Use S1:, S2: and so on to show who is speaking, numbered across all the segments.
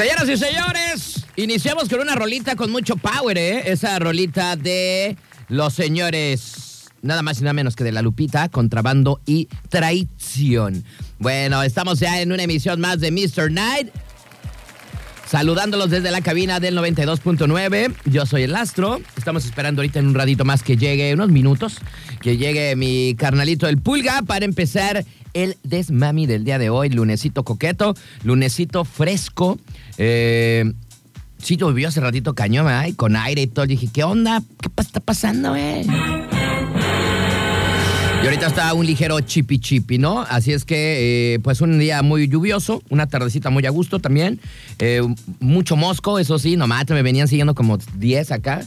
S1: Señoras y señores, iniciamos con una rolita con mucho power, ¿eh? Esa rolita de los señores, nada más y nada menos que de La Lupita, Contrabando y Traición. Bueno, estamos ya en una emisión más de Mr. Night. Saludándolos desde la cabina del 92.9. Yo soy el Astro. Estamos esperando ahorita en un ratito más que llegue, unos minutos, que llegue mi carnalito el Pulga para empezar el desmami del día de hoy. Lunesito coqueto, lunesito fresco. Eh, sí, llovió hace ratito cañón. Y con aire y todo. dije, ¿qué onda? ¿Qué está pasando, eh? Y ahorita está un ligero chipi chipi, ¿no? Así es que, eh, pues un día muy lluvioso, una tardecita muy a gusto también. eh, mucho mosco, eso sí, nomás me venían siguiendo como 10 acá.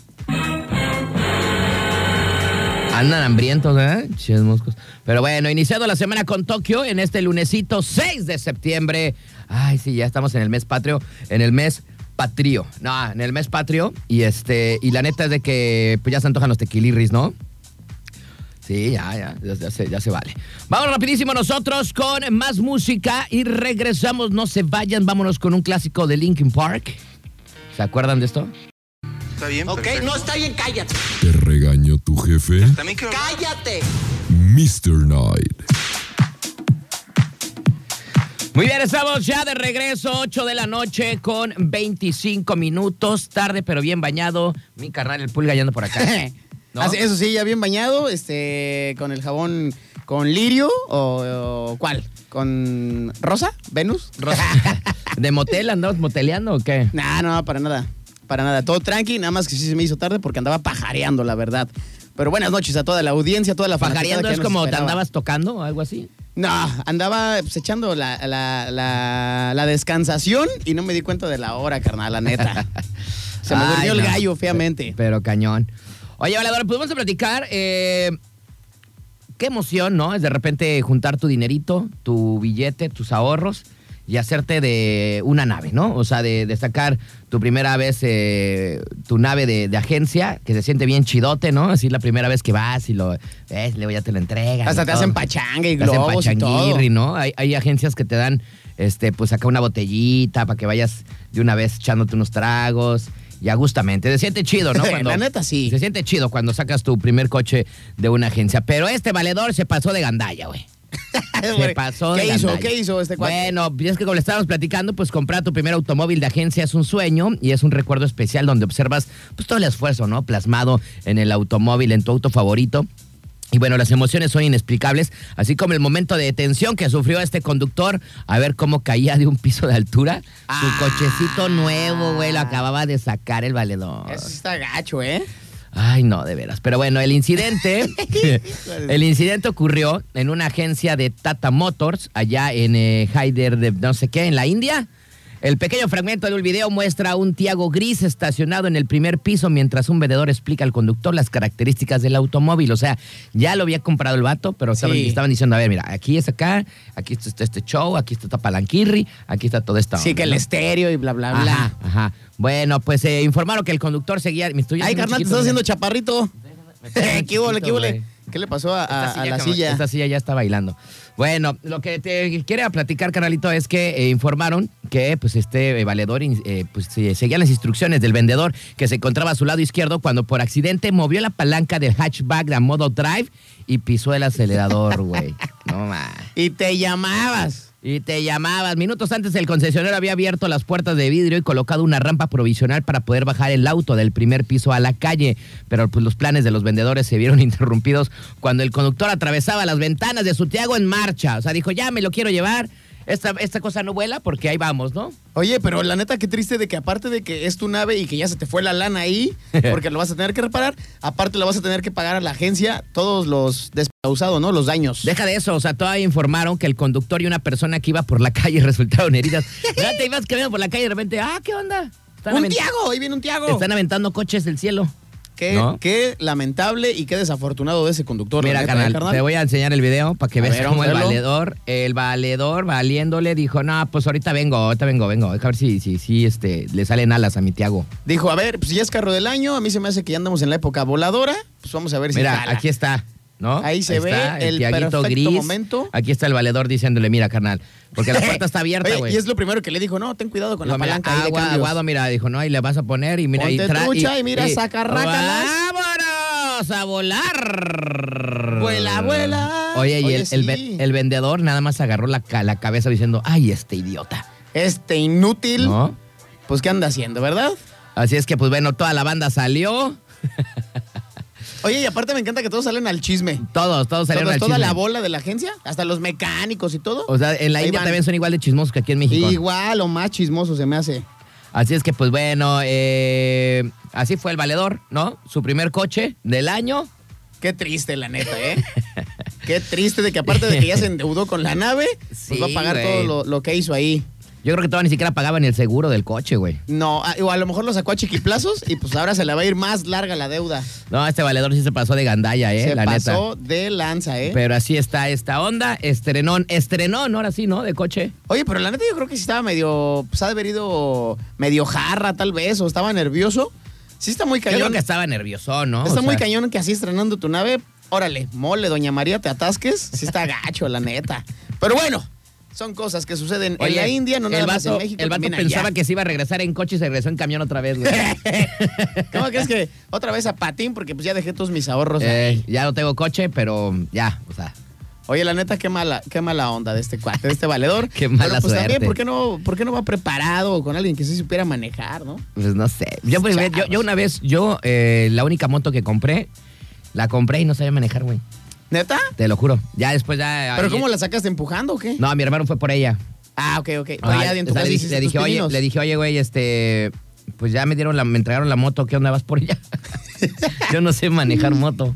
S1: Andan hambrientos, ¿eh? Chidos moscos. Pero bueno, iniciando la semana con Tokio en este lunesito 6 de septiembre. Ay, sí, ya estamos en el mes patrio, en el mes patrio. No, en el mes patrio. Y este, y la neta es de que pues ya se antojan los tequilirris, ¿no? Sí, ya, ya, ya, ya se, ya se vale. Vamos rapidísimo nosotros con más música y regresamos. No se vayan, vámonos con un clásico de Linkin Park. ¿Se acuerdan de esto?
S2: Está bien,
S3: Ok,
S2: perfecto.
S3: no está bien, cállate.
S4: ¿Te regañó tu jefe?
S2: También quiero
S3: Cállate.
S4: Mr. Knight.
S1: Muy bien, estamos ya de regreso, 8 de la noche con 25 minutos. Tarde, pero bien bañado. Mi carnal, el pulga, yendo por acá. ¿No?
S5: Eso sí, ya bien bañado, este, con el jabón con lirio o, o ¿cuál? ¿Con rosa? ¿Venus?
S1: Rosa. ¿De motel andabas moteleando o qué?
S5: Nah, no, para nada. Para nada. Todo tranqui, nada más que sí se me hizo tarde porque andaba pajareando, la verdad. Pero buenas noches a toda la audiencia, a toda la
S1: Pajareando
S5: que
S1: es como te
S5: esperaba.
S1: andabas tocando o algo así.
S5: No, andaba pues, echando la, la, la, la descansación y no me di cuenta de la hora, carnal, la neta. Se me
S1: Ay,
S5: durmió el
S1: no.
S5: gallo feamente.
S1: Pero cañón. Oye, Valedor, pues vamos a platicar. eh, qué emoción, ¿no? Es de repente juntar tu dinerito, tu billete, tus ahorros y hacerte de una nave, ¿no? O sea, de, de sacar tu primera vez eh, tu nave de, de agencia, que se siente bien chidote, ¿no? Así la primera vez que vas y lo ves, luego ya te lo entregan.
S5: Hasta te
S1: todo.
S5: hacen pachanga y
S1: Te hacen
S5: globos y todo.
S1: pachanguirri, ¿no? Hay, hay agencias que te dan, este, pues acá una botellita para que vayas de una vez echándote unos tragos. Y agustamente. Se siente chido, ¿no?
S5: La neta, sí.
S1: Se siente chido cuando sacas tu primer coche de una agencia. Pero este valedor se pasó de gandalla, güey. Se pasó de
S5: ¿Qué hizo?
S1: gandalla.
S5: ¿Qué hizo este cuate?
S1: Bueno, es que como le estábamos platicando, pues comprar tu primer automóvil de agencia es un sueño y es un recuerdo especial donde observas pues todo el esfuerzo, ¿no? Plasmado en el automóvil, en tu auto favorito. Y bueno, las emociones son inexplicables, así como el momento de tensión que sufrió este conductor a ver cómo caía de un piso de altura. Su
S5: Ah.
S1: cochecito nuevo, güey, lo acababa de sacar el valedor.
S5: Eso está gacho, ¿eh?
S1: Ay, no, de veras. Pero bueno, el incidente, el incidente ocurrió en una agencia de Tata Motors allá en eh, Hyder de no sé qué, en la India. El pequeño fragmento del video muestra un Tiago gris estacionado en el primer piso mientras un vendedor explica al conductor las características del automóvil. O sea, ya lo había comprado el vato, pero estaban,
S5: Sí.
S1: estaban diciendo, a ver, mira, aquí es acá, aquí está este show, aquí está esta palanquirri, aquí está todo esto.
S5: Sí, que el estéreo y bla, bla, bla.
S1: Ajá. Bueno, pues eh, informaron que el conductor seguía... Me estoy
S5: Ay, carnal, te estás haciendo chaparrito. ¿Qué qué
S1: chiquito,
S5: hubo?
S1: güey.
S5: ¿Qué le pasó a, a-
S1: Esta
S5: a la silla?
S1: Esta silla ya está bailando. Bueno, lo que te quiere platicar, canalito, es que eh, informaron que pues este eh, valedor eh, pues, se- seguía las instrucciones del vendedor que se encontraba a su lado izquierdo cuando por accidente movió la palanca del hatchback de modo drive y pisó el acelerador, güey. No más.
S5: Y te llamabas.
S1: Y te llamabas. Minutos antes el concesionario había abierto las puertas de vidrio y colocado una rampa provisional para poder bajar el auto del primer piso a la calle. Pero pues los planes de los vendedores se vieron interrumpidos cuando el conductor atravesaba las ventanas de su Tiago en marcha. O sea, dijo, ya me lo quiero llevar. Esta, esta cosa no vuela porque ahí vamos, ¿no?
S5: Oye, pero la neta, qué triste de que aparte de que es tu nave y que ya se te fue la lana ahí, porque lo vas a tener que reparar, aparte le vas a tener que pagar a la agencia todos los despausados, ¿no? Los daños.
S1: Deja de eso, o sea, todavía informaron que el conductor y una persona que iba por la calle resultaron heridas. Ya te ibas caminando por la calle y de repente, ah, ¿qué onda? Están
S5: ¡Un Tiago! Ahí viene un Tiago.
S1: Están aventando coches del cielo.
S5: Qué,
S1: ¿No?
S5: qué lamentable y qué desafortunado de ese conductor.
S1: Mira,
S5: neta,
S1: carnal,
S5: ¿eh,
S1: te voy a enseñar el video para que
S5: A
S1: veas
S5: ver,
S1: cómo el
S5: a
S1: valedor, el valedor valiéndole dijo, no, pues ahorita vengo, ahorita vengo, vengo. Deja ver si, si, si este, le salen alas a mi Tiago.
S5: Dijo, a ver, pues ya es carro del año, a mí se me hace que ya andamos en la época voladora, pues vamos a ver si
S1: Mira,
S5: jala.
S1: aquí está. ¿No?
S5: Ahí se ve
S1: está,
S5: el
S1: Tiaguito
S5: perfecto momento.
S1: Aquí está el valedor diciéndole, mira, carnal, porque la puerta está abierta,
S5: Oye,
S1: güey.
S5: y es lo primero que le dijo, no, ten cuidado con
S1: Digo,
S5: la
S1: mira,
S5: palanca ahí de
S1: agua,
S5: cambios.
S1: aguado, mira, dijo, no, y le vas a poner y mira, y
S5: Ponte
S1: tra-
S5: trucha y mira, saca rácalas.
S1: ¡Vámonos a volar!
S5: Vuela, vuela.
S1: Oye, y
S5: Oye,
S1: el, el
S5: sí.
S1: ve- el vendedor nada más agarró la, ca- la cabeza diciendo, ay, este idiota,
S5: Este inútil,
S1: ¿no?
S5: pues ¿qué anda haciendo, verdad?
S1: Así es que, pues bueno, toda la banda salió,
S5: Oye, y aparte me encanta que todos salen al chisme.
S1: todos, todos salieron
S5: Todos-
S1: al
S5: toda
S1: chisme.
S5: la bola de la agencia, hasta los mecánicos y todo.
S1: O sea, en la
S5: Ahí
S1: India
S5: van.
S1: también son igual de chismosos que aquí en México.
S5: Igual o más chismoso se me hace.
S1: Así es que, pues bueno, eh, así fue el valedor, ¿no? Su primer coche del año.
S5: Qué triste, la neta, ¿eh? Qué triste de que aparte de que ya se endeudó con la nave,
S1: Sí,
S5: pues va a pagar
S1: güey.
S5: todo lo, lo que hizo ahí.
S1: Yo creo que todavía ni siquiera pagaban el seguro del coche, güey.
S5: No, a- o a lo mejor lo sacó a chiquiplazos y pues ahora se le va a ir más larga la deuda.
S1: No, este valedor sí se pasó de gandalla, ¿eh?
S5: se
S1: la neta.
S5: pasó de lanza, ¿eh?
S1: Pero así está esta onda. Estrenón, estrenón, ahora sí, ¿no? De coche.
S5: Oye, pero la neta yo creo que sí estaba medio, pues ha de haber ido medio jarra tal vez, o estaba nervioso. Sí está muy
S1: Yo creo
S5: cañón.
S1: que estaba nervioso, ¿no?
S5: Está
S1: O
S5: muy
S1: sea,
S5: cañón que así estrenando tu nave, órale, mole, doña María, te atasques. Sí está gacho, la neta. Pero bueno, son cosas que suceden en la India, no nada
S1: el
S5: más en
S1: vato,
S5: México.
S1: el vato pensaba
S5: allá.
S1: que se iba a regresar en coche y se regresó en camión otra vez, güey.
S5: ¿Cómo crees que otra vez a patín? Porque pues ya dejé todos mis ahorros
S1: Eh,
S5: ahí.
S1: ya no tengo coche, pero ya, o sea.
S5: Oye, la neta, qué mala, qué mala onda de este cuate, de este valedor.
S1: Qué mala
S5: Pero, pues también,
S1: suerte.
S5: ¿por qué, no, ¿por qué no va preparado con alguien que sí supiera manejar, no?
S1: Pues no sé. Yo, pues, yo, yo una vez, yo, eh, la única moto que compré, la compré y no sabía manejar, güey.
S5: ¿Neta?
S1: Te lo juro. Ya después ya.
S5: ¿Pero
S1: ahí-
S5: cómo la sacaste empujando o qué?
S1: No, mi hermano fue por ella.
S5: Ah, ok, ok.
S1: Ah,
S5: ya en tu
S1: o sea,
S5: casa
S1: le,
S5: hiciste
S1: le dije, oye, le dije, oye, güey, este, pues ya me dieron la, me entregaron la moto, ¿qué onda vas por ella? Yo no sé manejar moto.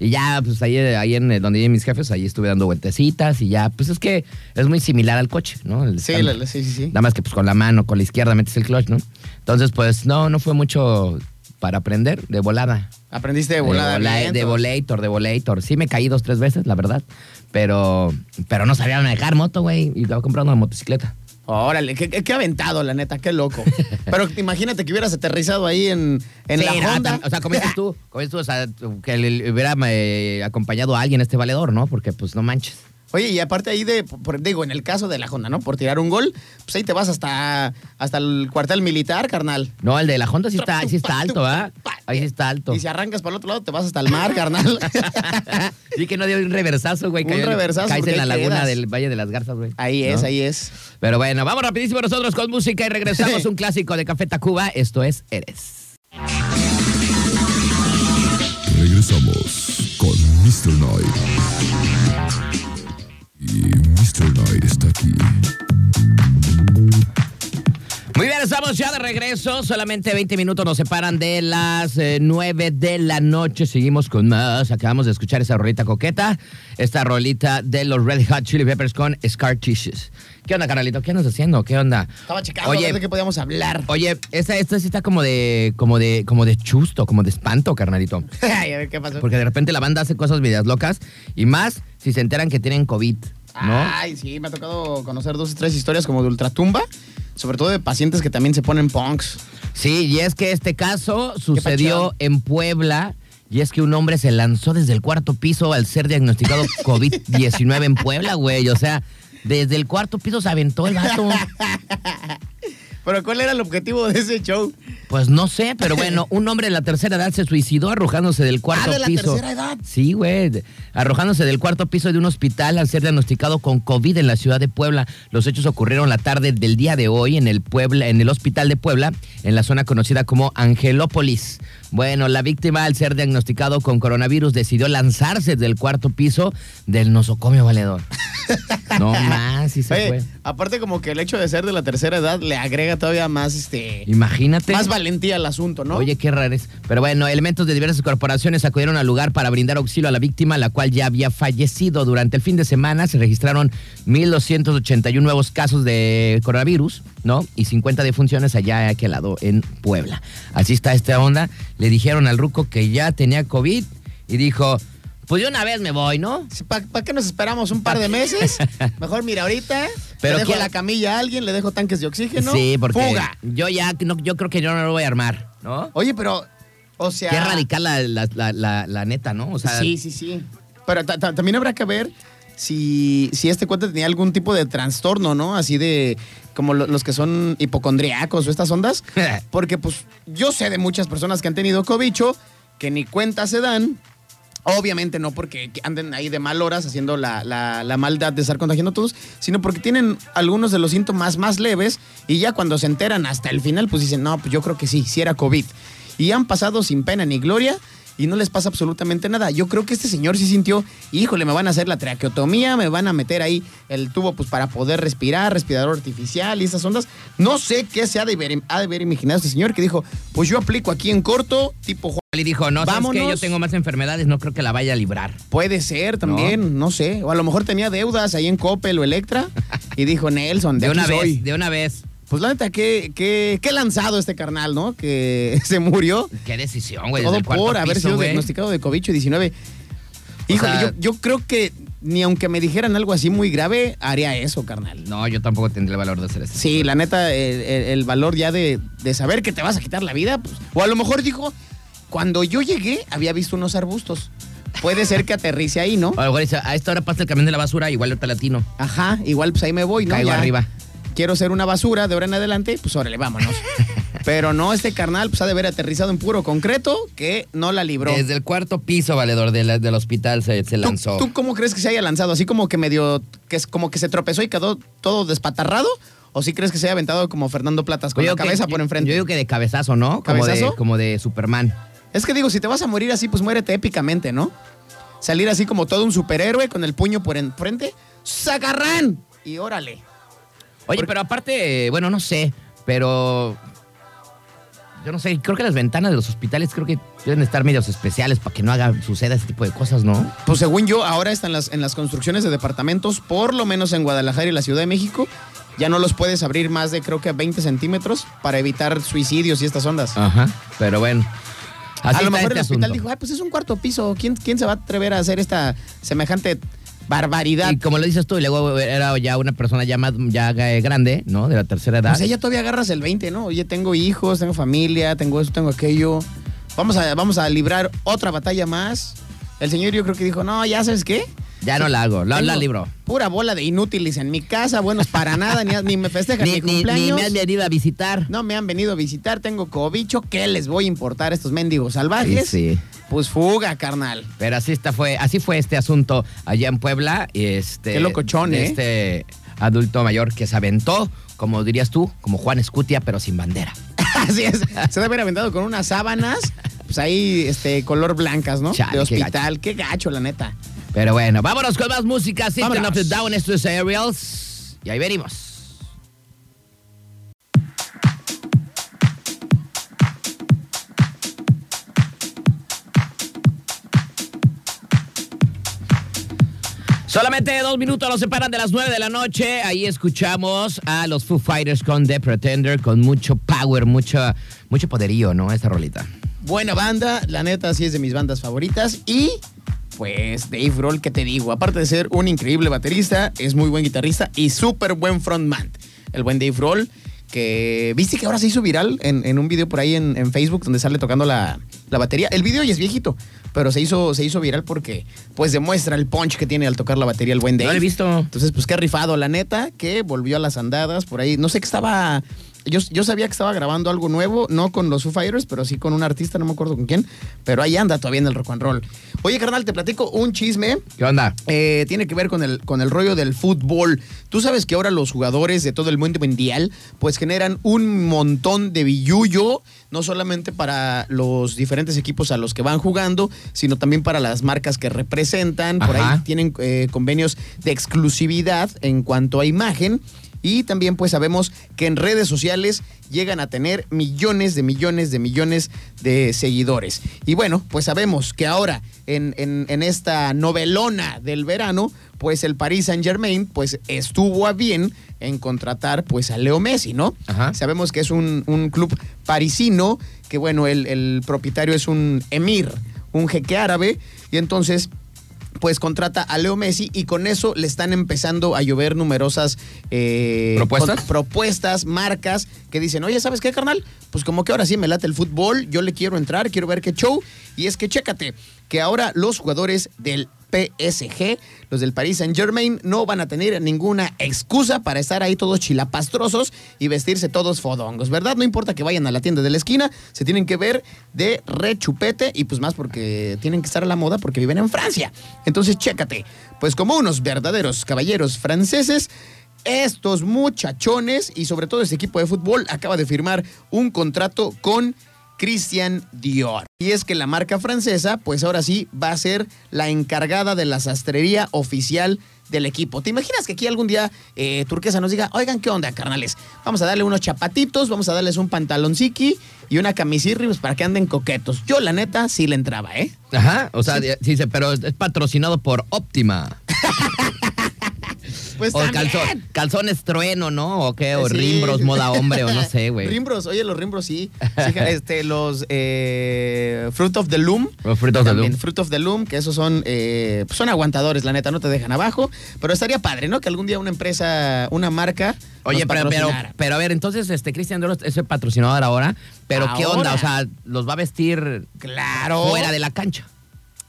S1: Y ya, pues ahí, ahí en eh, donde viven mis jefes, ahí estuve dando vueltecitas y ya, pues es que es muy similar al coche, ¿no? El
S5: Sí, la- sí, sí, sí.
S1: Nada más que pues con la mano, con la izquierda metes el clutch, ¿no? Entonces, pues no, no fue mucho para aprender de volada.
S5: Aprendiste de volada
S1: De, vola- de volator, de volator. Sí me caí dos, tres veces, la verdad. Pero, pero no sabía manejar moto, güey. Y estaba comprando una motocicleta.
S5: Órale, qué, qué- qué aventado, la neta, qué loco. Pero imagínate que hubieras aterrizado ahí en, en
S1: Sí,
S5: la Honda.
S1: o sea, como dices tú, como dices tú, o sea, que le hubiera eh, acompañado a alguien este valedor, ¿no? Porque pues no manches.
S5: Oye, y aparte ahí de, por- digo, en el caso de la Honda, ¿no? Por tirar un gol, pues ahí te vas hasta, hasta el cuartel militar, carnal.
S1: No, el de la Honda sí está, sí está alto, ¿ah? Ahí sí está alto.
S5: Y si arrancas para el otro lado, te vas hasta el mar, carnal.
S1: Sí que no dio un reversazo, güey.
S5: Un
S1: cayó-
S5: reversazo,
S1: Caes en la laguna
S5: quedas.
S1: del Valle de las Garzas, güey.
S5: ahí es,
S1: ¿No?
S5: ahí es.
S1: Pero bueno, vamos rapidísimo nosotros con música y regresamos. un clásico de Café Tacuba. Esto es Eres.
S4: Regresamos con Mr. Knight. Mr. Knight está aquí.
S1: Muy bien, estamos ya de regreso. Solamente 20 minutos nos separan de las eh, 9 de la noche. Seguimos con más. Acabamos de escuchar esa rolita coqueta. Esta rolita de los Red Hot Chili Peppers con Scar Tissues. ¿Qué onda, carnalito? ¿Qué andas haciendo? ¿Qué onda?
S5: Estaba checando a
S1: Oye,
S5: ver de qué podíamos hablar.
S1: oye, esta, esta sí está como de, como de, como de chusto, como de espanto, carnalito.
S5: Ay, a ver qué pasó.
S1: Porque de repente la banda hace cosas medias locas y más si se enteran que tienen COVID, ¿no?
S5: Ay, sí, me ha tocado conocer dos o tres historias como de ultratumba, sobre todo de pacientes que también se ponen punks.
S1: Sí, y es que este caso sucedió en Puebla. Y es que un hombre se lanzó desde el cuarto piso al ser diagnosticado COVID-19 en Puebla, güey. O sea, desde el cuarto piso se aventó el vato.
S5: Pero ¿cuál era el objetivo de ese show?
S1: Pues no sé, pero bueno, un hombre de la tercera edad se suicidó arrojándose del cuarto
S5: Ah, de la
S1: piso.
S5: tercera edad.
S1: Sí, güey. Arrojándose del cuarto piso de un hospital al ser diagnosticado con COVID en la ciudad de Puebla. Los hechos ocurrieron la tarde del día de hoy en el Puebla, en el hospital de Puebla, en la zona conocida como Angelópolis. Bueno, la víctima al ser diagnosticado con coronavirus decidió lanzarse del cuarto piso del nosocomio valedor. No más, sí se
S5: Oye,
S1: fue.
S5: aparte como que el hecho de ser de la tercera edad le agrega todavía más este
S1: Imagínate.
S5: más valentía al asunto, ¿no?
S1: Oye, qué raro es. Pero bueno, elementos de diversas corporaciones acudieron al lugar para brindar auxilio a la víctima, la cual ya había fallecido. Durante el fin de semana se registraron 1.281 nuevos casos de coronavirus, ¿no? Y 50 defunciones allá a aquel lado, en Puebla. Así está esta onda. Le dijeron al ruco que ya tenía COVID y dijo, pues yo una vez me voy, ¿no?
S5: ¿Para qué nos esperamos un par de meses? Mejor mira ahorita,
S1: Pero
S5: le dejo
S1: ¿qué-
S5: la camilla a alguien, le dejo tanques de oxígeno.
S1: Sí, porque
S5: Fuga.
S1: yo ya, no, yo creo que yo no lo voy a armar, ¿no?
S5: Oye, pero, o sea...
S1: Qué radical la, la, la, la- la neta, ¿no? O sea,
S5: sí, sí, sí. Pero ta- ta- también habrá que ver si, si este cuate tenía algún tipo de trastorno, ¿no? Así de como lo- los que son hipocondriacos o estas ondas. Porque pues yo sé de muchas personas que han tenido cobicho que ni cuenta se dan. Obviamente no porque anden ahí de mal horas haciendo la, la- la maldad de estar contagiando a todos, sino porque tienen algunos de los síntomas más leves y ya cuando se enteran hasta el final, pues dicen, no, pues yo creo que sí, sí era COVID. Y han pasado sin pena ni gloria y no les pasa absolutamente nada. Yo creo que este señor sí sintió, híjole, me van a hacer la traqueotomía, me van a meter ahí el tubo pues para poder respirar, respirador artificial y esas ondas. No sé qué se ha de, haber, ha de haber imaginado este señor que dijo, pues yo aplico aquí en corto, tipo Juan.
S1: Y dijo, no, ¿sabes?
S5: Vámonos.
S1: Yo tengo más enfermedades, no creo que la vaya a librar.
S5: Puede ser también, no, sé. O a lo mejor tenía deudas ahí en Coppel o Electra y dijo Nelson, de,
S1: De una vez,
S5: soy".
S1: de una vez.
S5: Pues la neta, qué, qué, qué lanzado este carnal, ¿no? Que se murió.
S1: Qué decisión, güey.
S5: Todo por haber
S1: piso,
S5: sido
S1: güey.
S5: diagnosticado de COVID-19. Híjole,
S1: sea-
S5: yo, yo creo que ni aunque me dijeran algo así muy grave, haría eso, carnal.
S1: No, yo tampoco tendría el valor de hacer eso.
S5: Sí, la neta, el, valor ya de, de saber que te vas a quitar la vida, pues, o a lo mejor dijo, cuando yo llegué había visto unos arbustos. Puede ser que aterrice ahí, ¿no?
S1: A lo mejor dice, a esta hora pasa el camión de la basura, igual ahorita latino.
S5: Ajá, igual pues ahí me voy, ¿no?
S1: Caigo
S5: Ya
S1: arriba.
S5: Quiero ser una basura de ahora en adelante, pues órale, vámonos. Pero no, este carnal pues ha de haber aterrizado en puro concreto que no la libró.
S1: Desde el cuarto piso, valedor, de la- del hospital se, se
S5: ¿Tú,
S1: lanzó.
S5: tú cómo crees que se haya lanzado? ¿Así como que medio, que es como que se tropezó y quedó todo despatarrado? ¿O sí crees que se haya aventado como Fernando Platas con
S1: Yo
S5: la
S1: que-
S5: cabeza por enfrente?
S1: Yo digo que de cabezazo, ¿no? Como de,
S5: ¿Cabezazo?
S1: como de Superman.
S5: Es que digo, si te vas a morir así, pues muérete épicamente, ¿no? Salir así como todo un superhéroe con el puño por enfrente. ¡Sagarrán! Y órale.
S1: Oye, pero aparte, bueno, no sé, pero. Yo no sé, creo que las ventanas de los hospitales creo que deben estar medios especiales para que no haga, suceda ese tipo de cosas, ¿no?
S5: Pues según yo, ahora están las, en las construcciones de departamentos, por lo menos en Guadalajara y la Ciudad de México, ya no los puedes abrir más de creo que 20 centímetros para evitar suicidios y estas ondas.
S1: Ajá. Pero bueno. Así
S5: a lo mejor
S1: este
S5: el hospital
S1: asunto.
S5: dijo, ay, pues es un cuarto piso, ¿quién, quién se va a atrever a hacer esta semejante barbaridad?
S1: Y como lo dices tú, y luego era ya una persona ya más ya grande, ¿no? De la tercera edad.
S5: Pues ella todavía agarras el 20, ¿no? Oye, tengo hijos, tengo familia, tengo eso, tengo aquello. Vamos a, vamos a librar otra batalla más. El señor yo creo que dijo, no, ya sabes qué.
S1: ya no la hago, la, la libro.
S5: Pura bola de inútiles en mi casa, buenos para nada, ni, ni me festejan
S1: Ni,
S5: mi
S1: ni- ni
S5: cumpleaños.
S1: me han venido a visitar.
S5: No me han venido a visitar, tengo cobicho, ¿qué les voy a importar a estos mendigos salvajes?
S1: Sí, sí.
S5: Pues fuga, carnal.
S1: Pero así está fue, así fue este asunto allá en Puebla. y Este,
S5: Qué locochón, ¿eh?
S1: Este adulto mayor que se aventó, como dirías tú, como Juan Escutia, pero sin bandera.
S5: Así es. Se debe haber aventado con unas sábanas, pues ahí, este, color blancas, ¿no?
S1: Chale,
S5: de
S1: qué
S5: hospital. Qué gacho. la neta.
S1: Pero bueno, vámonos con más música. System
S5: Vámonos.
S1: of the Down, esto es Aerials. Y ahí venimos. Solamente dos minutos nos separan de las nueve de la noche. Ahí escuchamos a los Foo Fighters con The Pretender, con mucho power, mucho, mucho poderío, ¿no? Esta rolita.
S5: Buena banda, la neta sí es de mis bandas favoritas. Y pues Dave Grohl, ¿qué te digo? Aparte de ser un increíble baterista, es muy buen guitarrista y súper buen frontman. El buen Dave Grohl, que viste que ahora se hizo viral en, en un video por ahí en, en Facebook donde sale tocando la, la batería. El video ya es viejito, pero se hizo, se hizo viral porque pues demuestra el punch que tiene al tocar la batería el buen
S1: No
S5: Dave.
S1: lo he visto.
S5: Entonces, pues qué rifado, la neta, que volvió a las andadas por ahí. No sé qué estaba. Yo, yo sabía que estaba grabando algo nuevo, no con los Foo Fighters, pero sí con un artista, no me acuerdo con quién. Pero ahí anda todavía en el rock and roll. Oye, carnal, te platico un chisme.
S1: ¿Qué onda?
S5: Eh, tiene que ver con el, con el rollo del fútbol. Tú sabes que ahora los jugadores de todo el mundo mundial pues generan un montón de billullo, no solamente para los diferentes equipos a los que van jugando, sino también para las marcas que representan. Por
S1: Ajá.
S5: ahí tienen eh, convenios de exclusividad en cuanto a imagen. Y también pues sabemos que en redes sociales llegan a tener millones de millones de millones de seguidores. Y bueno, pues sabemos que ahora en, en- en esta novelona del verano, pues el Paris Saint Germain pues estuvo a bien en contratar pues a Leo Messi, ¿no?
S1: Ajá.
S5: Sabemos que es un, un club parisino, que bueno, el, el propietario es un emir, un jeque árabe, y entonces pues contrata a Leo Messi y con eso le están empezando a llover numerosas eh,
S1: ¿Propuestas?
S5: propuestas, marcas que dicen, oye, ¿sabes qué, carnal? Pues como que ahora sí me late el fútbol, yo le quiero entrar, quiero ver qué show. Y es que chécate, que ahora los jugadores del PSG, los del Paris Saint Germain, no van a tener ninguna excusa para estar ahí todos chilapastrosos y vestirse todos fodongos, ¿verdad? No importa que vayan a la tienda de la esquina, se tienen que ver de rechupete y pues más porque tienen que estar a la moda porque viven en Francia. Entonces, chécate, pues como unos verdaderos caballeros franceses, estos muchachones y sobre todo ese equipo de fútbol acaba de firmar un contrato con Christian Dior. Y es que la marca francesa, pues ahora sí, va a ser la encargada de la sastrería oficial del equipo. ¿Te imaginas que aquí algún día eh, Turquesa nos diga, oigan, ¿qué onda, carnales? Vamos a darle unos chapatitos, vamos a darles un pantalonciki y una camisirri pues, para que anden coquetos. Yo, la neta, sí le entraba, ¿eh?
S1: Ajá, o sea, sí, sí, pero es patrocinado por Óptima.
S5: Pues
S1: o calzón, calzones trueno, ¿no? O qué, o
S5: Sí.
S1: rimbros, moda hombre, o no sé, güey.
S5: Rimbros, oye, los rimbros sí. Sí, este, los eh, Fruit of the Loom.
S1: Los Fruit of the Loom.
S5: Fruit of the Loom, que esos son, eh, pues son aguantadores, la neta, no te dejan abajo. Pero estaría padre, ¿no? Que algún día una empresa, una marca.
S1: Oye, pero, pero, a ver, entonces, este Cristian Dior es el patrocinador ahora, pero ¿qué onda? O sea, los va a vestir
S5: Claro.
S1: fuera de la cancha.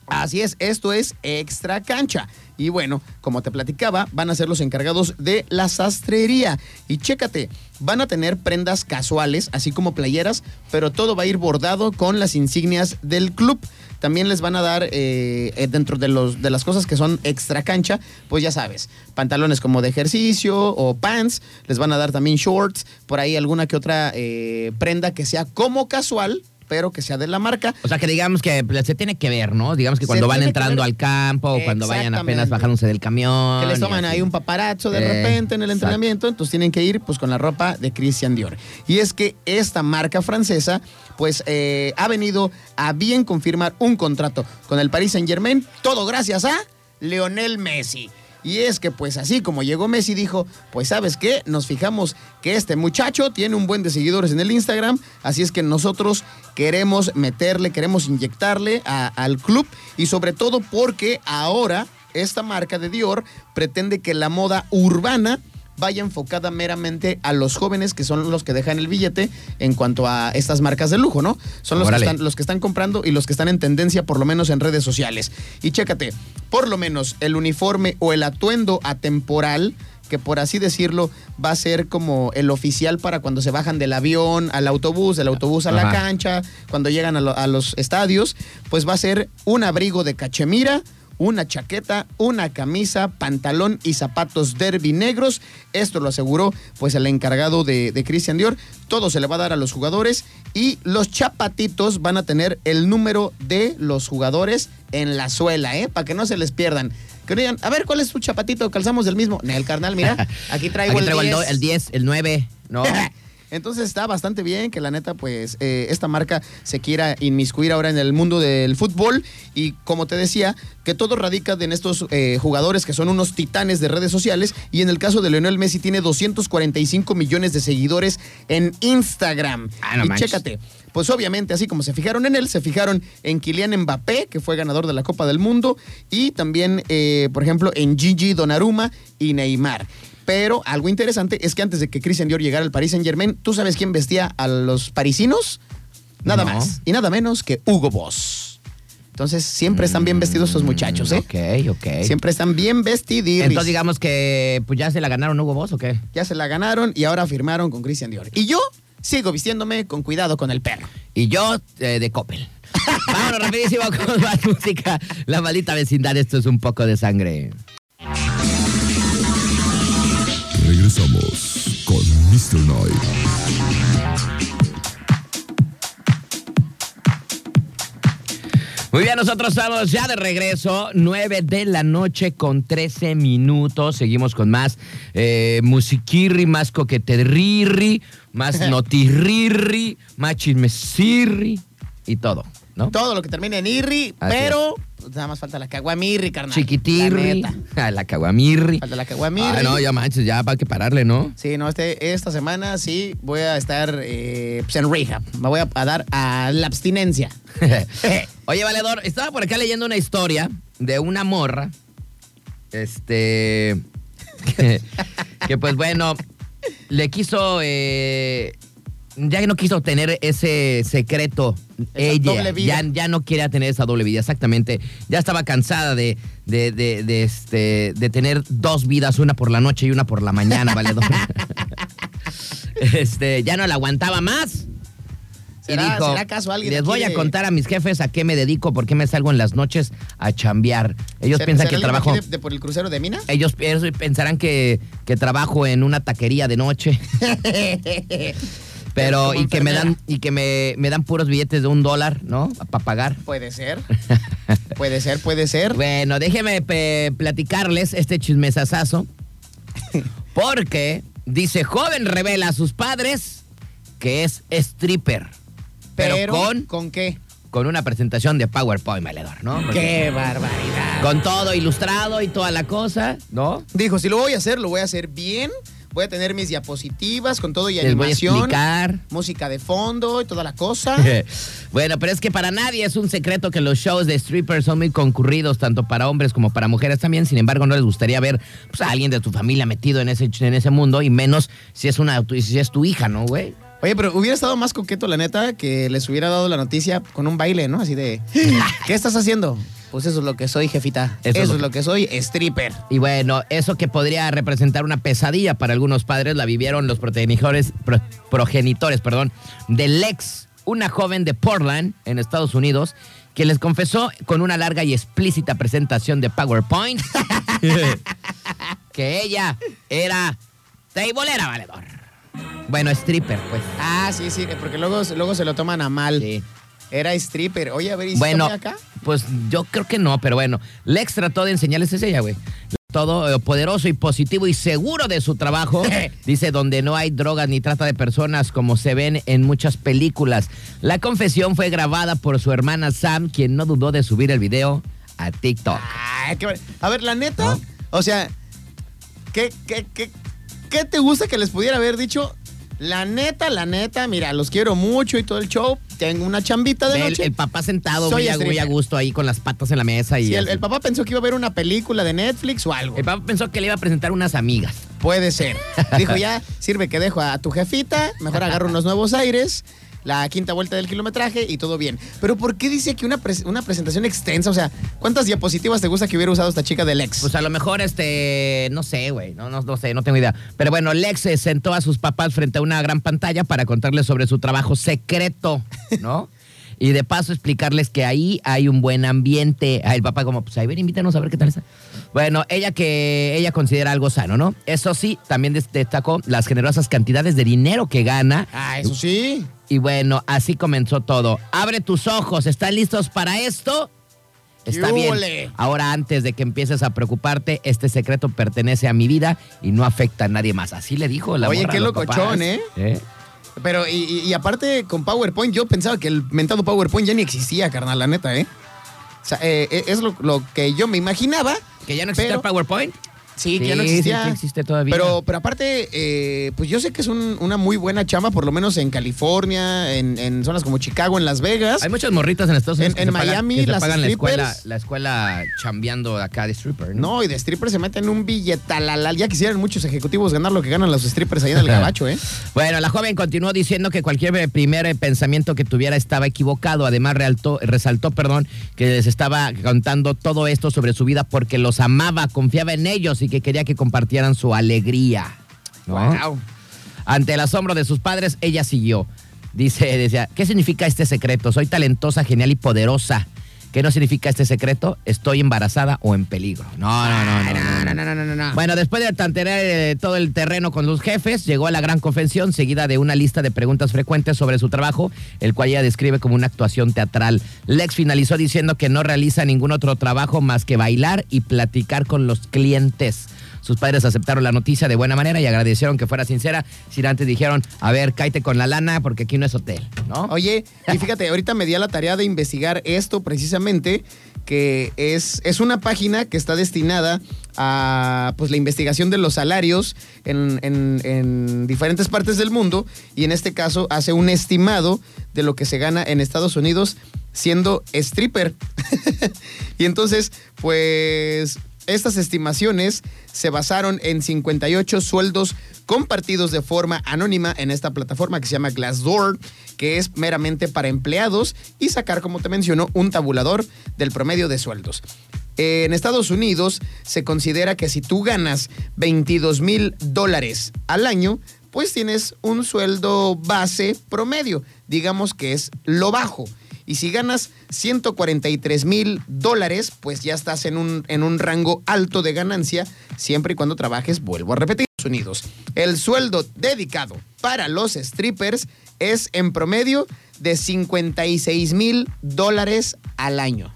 S5: Así es, esto es extra cancha. Y bueno, como te platicaba, van a ser los encargados de la sastrería. Y chécate, van a tener prendas casuales, así como playeras, pero todo va a ir bordado con las insignias del club. También les van a dar, eh, eh, dentro de, los, de las cosas que son extra cancha, pues ya sabes, pantalones como de ejercicio o pants, les van a dar también shorts, por ahí alguna que otra eh, prenda que sea como casual, pero que sea de la marca.
S1: O sea, que digamos que pues, se tiene que ver, ¿no? Digamos que
S5: Se
S1: cuando van entrando al campo o cuando vayan apenas bajándose del camión.
S5: Que les toman ahí un paparazzo de
S1: Eh,
S5: repente en el
S1: exacto.
S5: entrenamiento, entonces tienen que ir pues con la ropa de Christian Dior. Y es que esta marca francesa pues eh, ha venido a bien confirmar un contrato con el Paris Saint Germain, todo gracias a Leonel Messi. Y es que pues así como llegó Messi dijo, pues sabes qué, nos fijamos que este muchacho tiene un buen de seguidores en el Instagram, así es que nosotros queremos meterle, queremos inyectarle a- al club y sobre todo porque ahora esta marca de Dior pretende que la moda urbana vaya enfocada meramente a los jóvenes que son los que dejan el billete en cuanto a estas marcas de lujo, ¿no? Son los que, están, los que están comprando y los que están en tendencia, por lo menos en redes sociales. Y chécate, por lo menos el uniforme o el atuendo atemporal, que por así decirlo va a ser como el oficial para cuando se bajan del avión al autobús, del autobús a la cancha, cuando llegan a, lo- a los estadios, pues va a ser un abrigo de cachemira, una chaqueta, una camisa, pantalón y zapatos derby negros. Esto lo aseguró pues el encargado de, de Christian Dior. Todo se le va a dar a los jugadores y los chapatitos van a tener el número de los jugadores en la suela, ¿eh? Para que no se les pierdan. Que digan, a ver, ¿cuál es tu chapatito? ¿Calzamos del mismo? El carnal, mira, aquí traigo
S1: Aquí
S5: el
S1: traigo el,
S5: 10.
S1: do- el 10, el 9, ¿no?
S5: Entonces está bastante bien que la neta, pues, eh, esta marca se quiera inmiscuir ahora en el mundo del fútbol. Y como te decía, que todo radica en estos eh, jugadores que son unos titanes de redes sociales. Y en el caso de Lionel Messi tiene 245 millones de seguidores en Instagram.
S1: Ah, no
S5: y
S1: manches.
S5: chécate, pues obviamente, así como se fijaron en él, se fijaron en Kylian Mbappé, que fue ganador de la Copa del Mundo, y también, eh, por ejemplo, en Gigi Donnarumma y Neymar. Pero algo interesante es que antes de que Christian Dior llegara al Paris Saint Germain, ¿tú sabes quién vestía a los parisinos? Nada
S1: No.
S5: más y nada menos que Hugo Boss. Entonces, siempre están bien vestidos estos muchachos, ¿eh?
S1: Ok, ok.
S5: Siempre están bien vestidos.
S1: Entonces digamos que pues ya se la ganaron Hugo Boss o qué?
S5: Ya se la ganaron y ahora firmaron con Christian Dior. Y yo sigo vistiéndome con cuidado con el perro.
S1: Y yo eh, de Coppel. Vámonos rapidísimo con más música. La maldita vecindad, esto es un poco de sangre.
S4: Regresamos con Mr. Night.
S1: Muy bien, nosotros estamos ya de regreso, 9 de la noche con 13 minutos. Seguimos con más eh, musiquirri, más coqueterrirri, más notirrirri, más chismesirri y todo, ¿no?
S5: Todo lo que termina en irri,
S1: Así
S5: pero nada más falta la caguamirri, carnal.
S1: Chiquitirri,
S5: La neta.
S1: a la caguamirri.
S5: Falta la caguamirri.
S1: Ay, no, ya manches, ya para que pararle, ¿no?
S5: Sí, no, este, esta semana sí voy a estar eh, pues, en rehab. Me voy a, a dar a la abstinencia.
S1: Oye, Valedor, estaba por acá leyendo una historia de una morra. Este. Que, que, pues bueno, le quiso. eh, ya no quiso tener ese secreto. ella
S5: doble vida.
S1: Ya, ya no quería tener esa doble vida, exactamente. Ya estaba cansada de, de, de, de, este, de tener dos vidas, una por la noche y una por la mañana, valedor. este, ya no la aguantaba más. Y
S5: ¿Será-
S1: dijo,
S5: será acaso alguien
S1: les voy a contar a mis jefes a qué me dedico, por qué me salgo en las noches a chambear. Ellos
S5: ¿Será-
S1: piensan que trabajo...
S5: De, de por el crucero de Mina?
S1: Ellos, ellos pensarán que, que trabajo en una taquería de noche. Pero, y que me dan, y que me, me dan puros billetes de un dólar, ¿no? Para pagar.
S5: Puede ser. puede ser, puede ser.
S1: Bueno, déjeme platicarles este chismesazazo. Porque dice, joven revela a sus padres que es stripper. Pero,
S5: Pero,
S1: con,
S5: ¿con qué?
S1: con una presentación de PowerPoint, valedor, ¿no? Porque
S5: ¡Qué barbaridad!
S1: Con todo ilustrado y toda la cosa, ¿no?
S5: Dijo, si lo voy a hacer, lo voy a hacer bien. Voy a tener mis diapositivas con todo y
S1: Les voy a
S5: animación.
S1: explicar.
S5: Música de fondo y toda la cosa.
S1: bueno, pero es que para nadie es un secreto que los shows de strippers son muy concurridos, tanto para hombres como para mujeres también. Sin embargo, no les gustaría ver pues, a alguien de tu familia metido en ese, en ese mundo, y menos si es una si es tu hija, ¿no, güey?
S5: Oye, pero hubiera estado más coqueto, la neta, que les hubiera dado la noticia con un baile, ¿no? Así de, ¿qué estás haciendo? Pues eso es lo que soy, jefita. Eso, es, lo que... soy, stripper.
S1: Y bueno, eso que podría representar una pesadilla para algunos padres, la vivieron los progenitores, pro- progenitores perdón, de Lex, una joven de Portland, en Estados Unidos, que les confesó con una larga y explícita presentación de PowerPoint que ella era teibolera, valedor. Bueno, stripper, pues.
S5: Ah, sí, sí, porque luego, luego se lo toman a mal.
S1: Sí.
S5: Era stripper. Oye, a ver, ¿y
S1: Bueno,
S5: acá?
S1: Pues yo creo que no, pero bueno. Lex trató de enseñarles es ella, güey. Todo eh, poderoso y positivo y seguro de su trabajo. Dice, donde no hay drogas ni trata de personas como se ven en muchas películas. La confesión fue grabada por su hermana Sam, quien no dudó de subir el video a TikTok.
S5: Ay, qué bar- A ver, la neta,
S1: ¿No?
S5: o sea, ¿qué, qué, qué, ¿qué te gusta que les pudiera haber dicho? La neta, la neta, mira, los quiero mucho y todo el show. Tengo una chambita de
S1: Ve
S5: noche.
S1: el papá sentado
S5: Soy
S1: muy a, muy a
S5: stripper.
S1: gusto ahí con las patas en la mesa. y
S5: Sí, el, el papá pensó que iba a ver una película de Netflix o algo.
S1: El papá pensó que le iba a presentar unas amigas.
S5: Puede ser. Dijo, ya sirve que dejo a tu jefita, mejor agarro unos nuevos aires, la quinta vuelta del kilometraje y todo bien. Pero ¿por qué dice que una, una presentación extensa? O sea, ¿cuántas diapositivas te gusta que hubiera usado esta chica del ex?
S1: Pues a lo mejor, este, no sé, güey, no, no, no sé, no tengo idea. Pero bueno, Lex se sentó a sus papás frente a una gran pantalla para contarles sobre su trabajo secreto, ¿no? Y de paso explicarles que ahí hay un buen ambiente. Ah, el papá como, pues ahí ven, invítanos a ver qué tal está. Bueno, ella que ella considera algo sano, ¿no? Eso sí, también des- destacó las generosas cantidades de dinero que gana.
S5: ah, eso sí.
S1: Y bueno, así comenzó todo. Abre tus ojos, ¿están listos para esto? Está bien. Ahora, antes de que empieces a preocuparte, este secreto pertenece a mi vida y no afecta a nadie más. Así le dijo la
S5: Oye,
S1: morra
S5: qué locochón,
S1: papás.
S5: ¿eh? Pero, y, y- aparte, con PowerPoint, yo pensaba que el mentado PowerPoint ya ni existía, carnal, la neta, ¿eh? O sea, eh, eh, es lo, lo que yo me imaginaba.
S1: ¿Que ya no existe
S5: Pero-
S1: el PowerPoint?
S5: Sí, que ya no existía.
S1: sí, sí existe todavía.
S5: Pero, pero aparte, eh, pues yo sé que es un- una muy buena chamba, por lo menos en California, en, en zonas como Chicago, en Las Vegas.
S1: Hay muchas morritas en Estados Unidos
S5: En-
S1: que
S5: en
S1: se pagan-
S5: Miami,
S1: que se
S5: las
S1: pagan la escuela,
S5: strippers-
S1: la escuela chambeando acá de stripper, ¿no?
S5: No, y de stripper se meten un billetalal. Ya quisieran muchos ejecutivos ganar lo que ganan los strippers allá en el gabacho, ¿eh?
S1: Bueno, la joven continuó diciendo que cualquier primer eh, pensamiento que tuviera estaba equivocado. Además, realtó- resaltó perdón, que les estaba contando todo esto sobre su vida porque los amaba, confiaba en ellos y que quería que compartieran su alegría. ¿no?
S5: Wow.
S1: Ante el asombro de sus padres, ella siguió. Dice, decía, ¿qué significa este secreto? Soy talentosa, genial y poderosa. ¿Qué no significa este secreto? Estoy embarazada o en peligro. No, no, no, no. no, no.
S5: no, no, no, no, no.
S1: Bueno, después de tantear eh, todo el terreno con los jefes, llegó a la gran confesión, seguida de una lista de preguntas frecuentes sobre su trabajo, el cual ella describe como una actuación teatral. Lex finalizó diciendo que no realiza ningún otro trabajo más que bailar y platicar con los clientes. Sus padres aceptaron la noticia de buena manera y agradecieron que fuera sincera. Si antes dijeron, a ver, cállate con la lana porque aquí no es hotel, ¿no?
S5: Oye, y fíjate, ahorita me di a la tarea de investigar esto precisamente, que es, es una página que está destinada a pues, la investigación de los salarios en- en diferentes partes del mundo y en este caso hace un estimado de lo que se gana en Estados Unidos siendo stripper. y entonces, pues Estas estimaciones se basaron en 58 sueldos compartidos de forma anónima en esta plataforma que se llama Glassdoor, que es meramente para empleados y sacar, como te menciono, un tabulador del promedio de sueldos. En Estados Unidos se considera que si tú ganas 22 mil dólares al año, pues tienes un sueldo base promedio, digamos que es lo bajo. Y si ganas 143 mil dólares, pues ya estás en un, en un rango alto de ganancia, siempre y cuando trabajes, vuelvo a repetir, Estados Unidos. El sueldo dedicado para los strippers es en promedio de 56 mil dólares al año.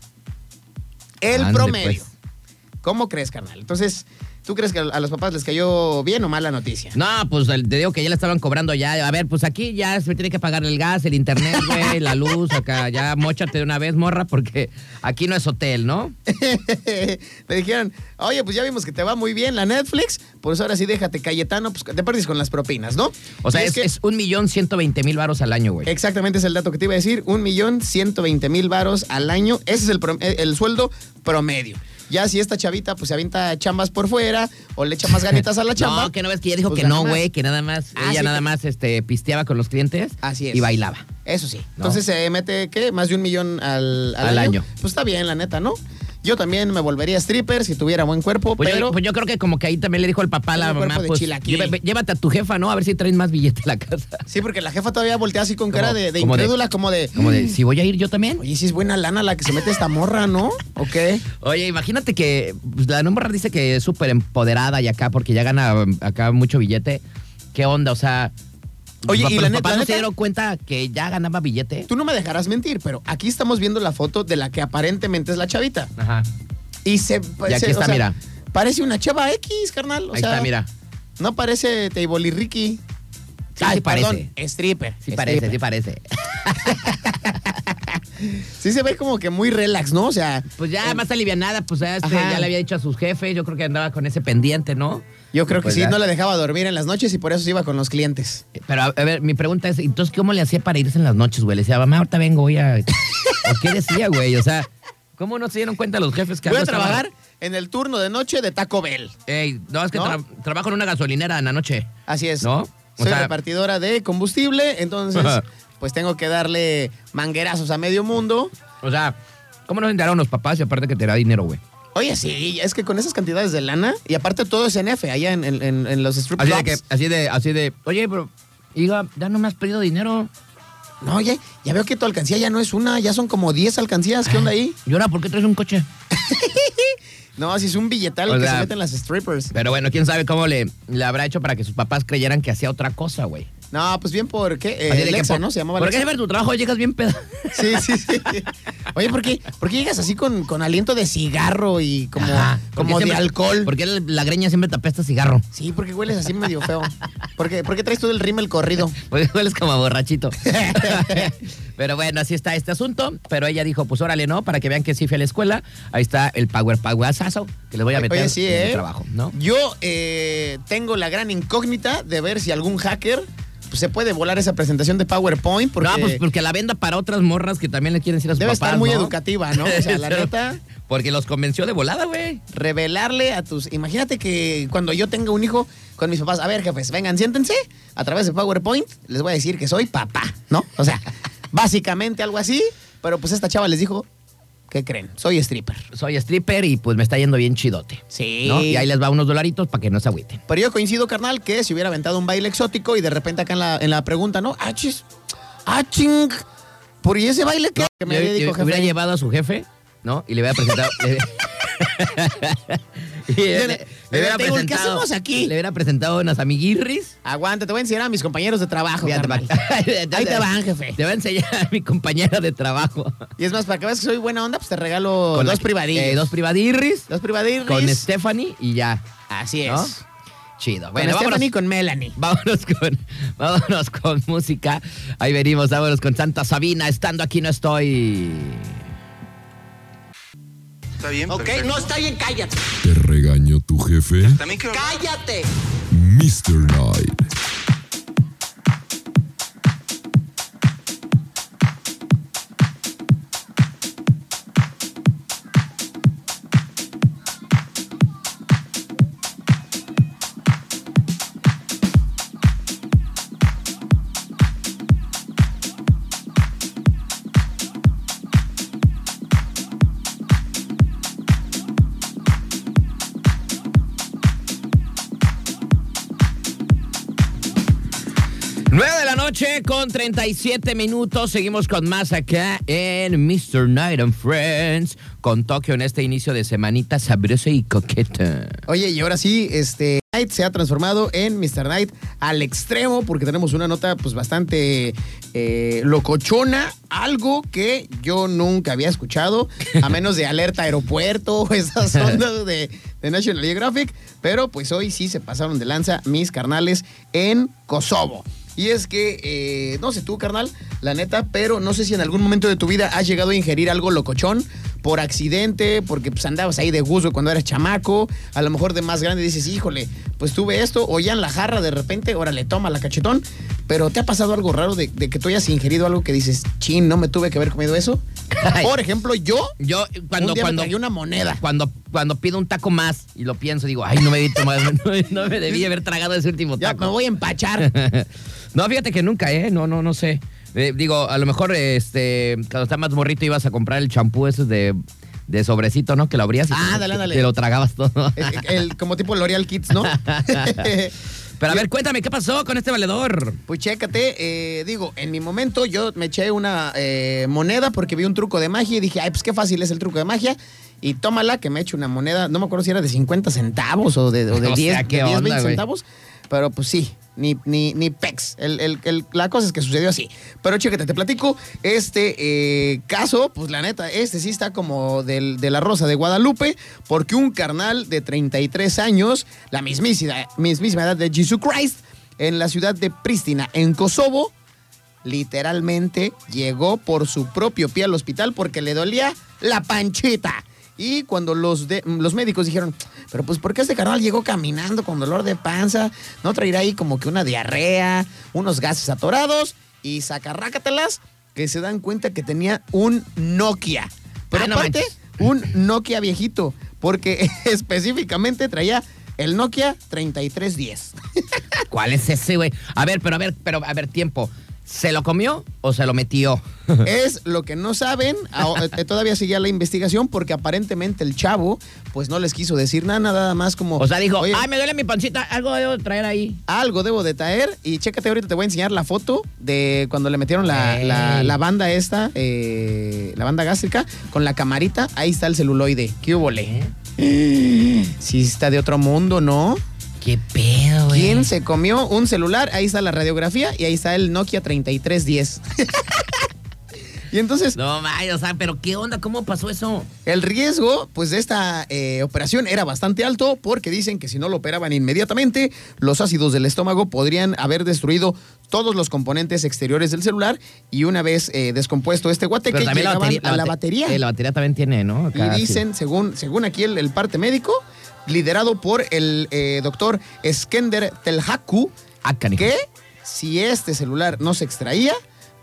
S5: El
S1: Ande,
S5: promedio.
S1: pues.
S5: ¿Cómo crees, carnal? Entonces, ¿tú crees que a los papás les cayó bien o mal la noticia?
S1: No, pues te digo que ya le estaban cobrando ya. A ver, pues aquí ya se tiene que pagar el gas, el internet, güey, la luz, acá. Ya mochate de una vez, morra, porque aquí no es hotel, ¿no?
S5: te dijeron, oye, pues ya vimos que te va muy bien la Netflix, pues ahora sí déjate, Cayetano, pues te perdis con las propinas, ¿no?
S1: O sea,
S5: Y
S1: es,
S5: que-
S1: un millón ciento veinte mil varos al año, güey.
S5: Exactamente es el dato que te iba a decir, un millón ciento veinte mil varos al año, ese es el, el sueldo promedio. Ya si esta chavita pues se avienta chambas por fuera o le echa más ganitas a la chamba.
S1: No, que no ves que ella dijo
S5: pues
S1: que no, güey, que nada más,
S5: Ah,
S1: ella
S5: sí,
S1: nada más este, pisteaba con los clientes
S5: Así es.
S1: y bailaba.
S5: Eso sí.
S1: ¿No?
S5: Entonces se mete, ¿qué? Más de un millón al, al
S1: Al
S5: año.
S1: año.
S5: Pues está bien, la neta, ¿no? Yo también me volvería stripper si tuviera buen cuerpo,
S1: Pues,
S5: pero...
S1: yo, pues yo creo que como que ahí también le dijo el papá a la mamá, pues llévate a tu jefa, ¿no? A ver si traes más billete a la casa.
S5: Sí, porque la jefa todavía voltea así con cara de, de
S1: como de-
S5: incrédula, como de...
S1: Como de, si voy a ir yo también.
S5: Oye, sí es buena lana la que se mete esta morra, ¿no? ¿O qué?
S1: Oye, imagínate que pues, la nombra dice que es súper empoderada y acá porque ya gana um, acá mucho billete. ¿Qué onda? O sea,
S5: Oye,
S1: los
S5: y la neta-
S1: no se dieron cuenta que ya ganaba billete.
S5: Tú no me dejarás mentir, pero aquí estamos viendo la foto de la que aparentemente es la chavita.
S1: Ajá.
S5: Y se...
S1: Y aquí está, mira.
S5: Parece una chava X, carnal. O
S1: Ahí
S5: sea,
S1: está, mira.
S5: No parece Table y Ricky. Sí,
S1: Ay,
S5: sí, perdón,
S1: parece.
S5: stripper.
S1: Sí parece, sí parece.
S5: Sí se ve como que muy relax, ¿no? O sea,
S1: Pues ya más alivianada, pues ya, este, ya le había dicho a sus jefes, yo creo que andaba con ese pendiente, ¿no?
S5: Yo creo que
S1: Pues
S5: sí, no le dejaba dormir en las noches y por eso se iba con los clientes.
S1: Pero a, a ver, mi pregunta es, entonces, ¿cómo le hacía para irse en las noches, güey? Le decía, mamá, ahorita vengo, voy a... ¿O qué decía, güey? O sea, ¿cómo no se dieron cuenta los jefes que
S5: Voy a
S1: estaba-
S5: trabajar en el turno de noche de Taco Bell.
S1: Ey, no, es que
S5: ¿No?
S1: tra- trabajo en una gasolinera en la noche.
S5: Así es.
S1: ¿No? O
S5: Soy
S1: sea-
S5: repartidora de combustible, entonces pues tengo que darle manguerazos a medio mundo.
S1: O sea, ¿cómo no se enteraron los papás y aparte que te da dinero, güey?
S5: Oye, sí, es que con esas cantidades de lana, y aparte todo es NF, allá en, en- en- en los strip
S1: Así de, que, así de, así de, oye, pero, diga, ya no me has pedido dinero.
S5: No, oye, ya veo que tu alcancía ya no es una, ya son como 10 alcancías. ¿Qué onda ahí?
S1: ¿Y ahora por qué traes un coche?
S5: No, así es un billetal
S1: O
S5: que
S1: sea-
S5: se meten las strippers.
S1: Pero bueno, quién sabe cómo le, le habrá hecho para que sus papás creyeran que hacía otra cosa, güey.
S5: No, pues bien por qué. Eh,
S1: Así de que
S5: Lexa,
S1: por-
S5: ¿no? Se llamaba
S1: ¿Por qué ver tu trabajo llegas bien pedo?
S5: Sí, sí, sí. Oye, ¿por qué, por qué llegas así con, con aliento de cigarro y como,
S1: Ajá,
S5: como de
S1: siempre-
S5: alcohol?
S1: Porque la la greña siempre te apesta cigarro.
S5: Sí, porque hueles así medio feo. ¿Por qué, por qué traes todo el rímel corrido?
S1: Porque hueles como borrachito. pero bueno, así está este asunto. Pero ella dijo, pues órale, ¿no? Para que vean que sí fui a la escuela. Ahí está el Power Power que les voy a meter
S5: Oye, sí,
S1: en
S5: ¿eh?
S1: trabajo, ¿no?
S5: Yo eh, tengo la gran incógnita de ver si algún hacker pues, se puede volar esa presentación de PowerPoint porque
S1: No, pues porque la venda para otras morras que también le quieren decir a sus
S5: debe
S1: papás,
S5: estar muy
S1: ¿no?
S5: educativa, ¿no? O sea, la neta,
S1: Porque los convenció de volada, güey.
S5: revelarle a tus... Imagínate que cuando yo tenga un hijo con mis papás, a ver, jefes, vengan, siéntense, a través de PowerPoint les voy a decir que soy papá, ¿no? O sea, básicamente algo así, pero pues esta chava les dijo, ¿qué creen? Soy stripper.
S1: Soy stripper y pues me está yendo bien chidote.
S5: Sí.
S1: ¿no? Y ahí les va unos dolaritos para que no se agüiten.
S5: Pero yo coincido, carnal, que si hubiera aventado un baile exótico y de repente acá en la, en la pregunta, ¿no? ¡Ah, chis! ¡Ah! ¿Por y ese baile que, que me
S1: Le-
S5: dedico,
S1: hubiera
S5: jefe?
S1: llevado a su jefe, ¿no? Y le hubiera presentado. le, y le- le hubiera
S5: ¿qué hacemos aquí?
S1: Le hubiera presentado unas amiguirris.
S5: Aguanta, te voy a enseñar a mis compañeros de trabajo,
S1: Fíjate,
S5: Ahí te van, jefe.
S1: Te va a enseñar a mi compañera de trabajo.
S5: Y es más, para que veas que soy buena onda, pues te regalo
S1: Con
S5: dos privadillos.
S1: eh, dos privadirris.
S5: Dos privadillos.
S1: Con Stephanie y ya.
S5: Así es.
S1: Chido.
S5: Con
S1: Bueno,
S5: Stephanie
S1: vámonos.
S5: y con Melanie.
S1: Vámonos con, vámonos con música. Ahí venimos, vámonos con Santa Sabina. Estando aquí no estoy.
S2: Está bien.
S5: Ok,
S2: perfecto.
S5: no está bien, cállate.
S4: ¿Te regañó tu jefe?
S2: También quiero.
S5: ¡Cállate!
S4: Mr. Night.
S1: Noche con 37 minutos. Seguimos con más acá en Mr. Night and Friends. Con Tokio en este inicio de semanita sabrosa y coqueta.
S5: Oye, y ahora sí, este Night se ha transformado en Mr. Night al extremo porque tenemos una nota pues bastante eh, locochona, algo que yo nunca había escuchado, a menos de Alerta Aeropuerto esas ondas de, de National Geographic, pero pues hoy sí se pasaron de lanza mis carnales en Kosovo. Y es que, eh, no sé tú, carnal, la neta, pero no sé si en algún momento de tu vida has llegado a ingerir algo locochón por accidente, porque pues andabas ahí de gusto cuando eras chamaco, a lo mejor de más grande dices, híjole, pues tuve esto, o ya en la jarra de repente, órale, toma la cachetón, pero ¿te ha pasado algo raro de, de que tú hayas ingerido algo que dices, chin, no me tuve que haber comido eso?
S1: Ay.
S5: Por ejemplo, yo,
S1: Yo cuando
S5: un día
S1: cuando
S5: me una moneda.
S1: cuando cuando pido un taco más y lo pienso digo, ay, no me, debí tomar- no, no me debí haber tragado ese último
S5: Ya
S1: taco.
S5: me voy a empachar.
S1: No, fíjate que nunca, ¿eh? No, no, no sé. Eh, digo, a lo mejor este, cuando estás más morrito ibas a comprar el champú ese de, de sobrecito, ¿no? Que lo abrías y
S5: Ah,
S1: te-
S5: dale, dale.
S1: te lo tragabas todo.
S5: El- el- como tipo L'Oreal Kids, ¿no?
S1: Pero a ver, cuéntame, ¿qué pasó con este valedor?
S5: Pues chécate, eh, digo, en mi momento yo me eché una eh, moneda porque vi un truco de magia y dije, ay, pues qué fácil es el truco de magia. Y tómala, que me eche una moneda, no me acuerdo si era de 50 centavos o de, o de
S1: O
S5: 10,
S1: sea, ¿qué
S5: de 10,
S1: onda,
S5: 20
S1: güey?
S5: centavos. Pero pues sí, ni, ni, ni pex. El- el- la cosa es que sucedió así. Pero chécate, te platico, este eh, caso, pues la neta, este sí está como del, de la Rosa de Guadalupe, porque un carnal de 33 años, la mismísima, mismísima edad de Jesus Christ, en la ciudad de Pristina, en Kosovo, literalmente llegó por su propio pie al hospital porque le dolía la panchita. Y cuando los, de- los médicos dijeron, pero pues ¿por qué este carnal llegó caminando con dolor de panza? ¿No traerá ahí como que una diarrea, unos gases atorados? Y sacarrácatelas que se dan cuenta que tenía un Nokia. Pero
S1: Ah, no
S5: aparte,
S1: manches.
S5: un Nokia viejito, porque específicamente traía el Nokia 3310.
S1: ¿Cuál es ese, güey? A ver, pero a ver, pero a ver, tiempo. ¿Se lo comió o se lo metió?
S5: Es lo que no saben. Ahora, eh, Todavía seguía la investigación porque aparentemente el chavo, pues no les quiso decir nada, nada más como.
S1: O sea, dijo,
S5: "Oye,
S1: ay, me duele mi pancita, algo debo traer ahí.
S5: algo debo de traer. Y chécate, ahorita te voy a enseñar la foto de cuando le metieron la, la- la banda esta, eh, la banda gástrica, con la camarita. Ahí está el celuloide. ¿Qué hubo,
S1: ¿Eh?
S5: Sí, está de otro mundo, ¿no?
S1: ¿Qué pedo, güey?
S5: ¿Quién se comió un celular? Ahí está la radiografía y ahí está el Nokia 3310. y entonces,
S1: No, may, o sea, pero ¿qué onda? ¿Cómo pasó eso?
S5: El riesgo, pues, de esta eh, operación era bastante alto porque dicen que si no lo operaban inmediatamente, los ácidos del estómago podrían haber destruido todos los componentes exteriores del celular y una vez eh, descompuesto este guateque,
S1: también la
S5: llegaban
S1: batería.
S5: a la
S1: bate-
S5: batería.
S1: eh, la batería también tiene, ¿no? Acá,
S5: y dicen, según, según aquí el, el parte médico, liderado por el eh, doctor Skender Telhaku.
S1: Ah,
S5: que si este celular no se extraía,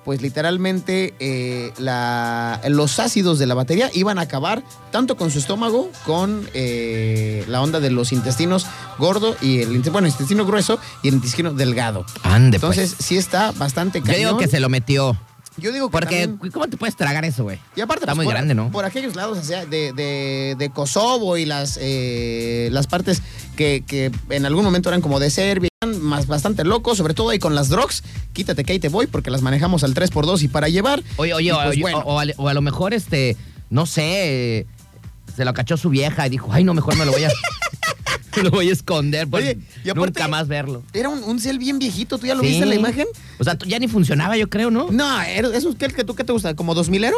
S5: pues literalmente eh, la- los ácidos de la batería iban a acabar tanto con su estómago, con eh, la onda de los intestinos gordo y el bueno, intestino grueso y el intestino delgado.
S1: Ande,
S5: Entonces,
S1: pues.
S5: sí está bastante
S1: Yo digo
S5: cañón.
S1: que se lo metió.
S5: Yo digo que
S1: Porque,
S5: también-
S1: ¿cómo te puedes tragar eso, güey?
S5: y aparte,
S1: Está
S5: pues,
S1: muy
S5: por,
S1: grande, ¿no?
S5: Por aquellos lados, o sea, de, de- de Kosovo y las, eh, las partes que, que en algún momento eran como de Serbia, eran más bastante locos, sobre todo ahí con las drugs. Quítate que ahí te voy, porque las manejamos al 3x2 y para llevar.
S1: Oye, oye,
S5: pues,
S1: oye,
S5: bueno.
S1: o, o a, o a lo mejor, este, no sé, se lo cachó su vieja y dijo, ay, no, mejor me lo voy a, lo voy a esconder, pues
S5: Oye, y aparte-
S1: nunca más verlo.
S5: Era un, un cel bien viejito, ¿tú ya lo
S1: Sí.
S5: viste en la imagen?
S1: O sea, ya ni funcionaba, yo creo, ¿no?
S5: No, ¿eso qué, qué, tú, qué te gusta? ¿Como 2000ero?